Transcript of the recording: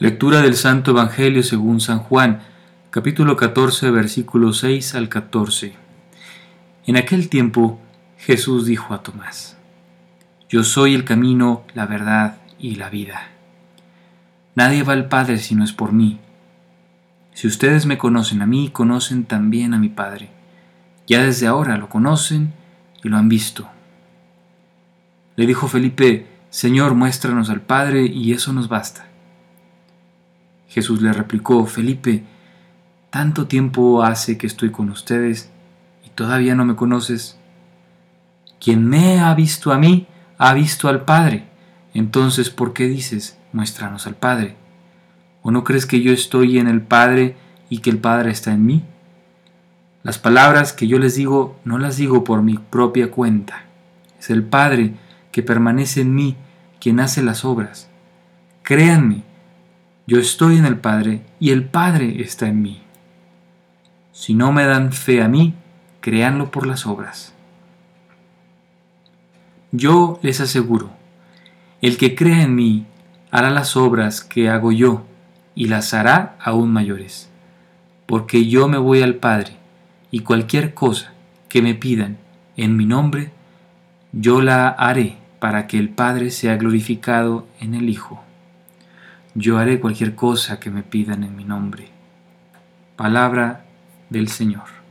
Lectura del Santo Evangelio según San Juan, capítulo 14, versículos 6 al 14. En aquel tiempo Jesús dijo a Tomás, Yo soy el camino, la verdad y la vida. Nadie va al Padre si no es por mí. Si ustedes me conocen a mí, conocen también a mi Padre. Ya desde ahora lo conocen y lo han visto. Le dijo Felipe, Señor, muéstranos al Padre y eso nos basta. Jesús le replicó, Felipe, tanto tiempo hace que estoy con ustedes y todavía no me conoces. Quien me ha visto a mí, ha visto al Padre. Entonces, ¿por qué dices, muéstranos al Padre? ¿O no crees que yo estoy en el Padre y que el Padre está en mí? Las palabras que yo les digo no las digo por mi propia cuenta. Es el Padre que permanece en mí quien hace las obras. Créanme, yo estoy en el Padre y el Padre está en mí. Si no me dan fe a mí, créanlo por las obras. Yo les aseguro, el que crea en mí hará las obras que hago yo y las hará aún mayores, porque yo me voy al Padre y cualquier cosa que me pidan en mi nombre, yo la haré para que el Padre sea glorificado en el Hijo. Yo haré cualquier cosa que me pidan en mi nombre. Palabra del Señor.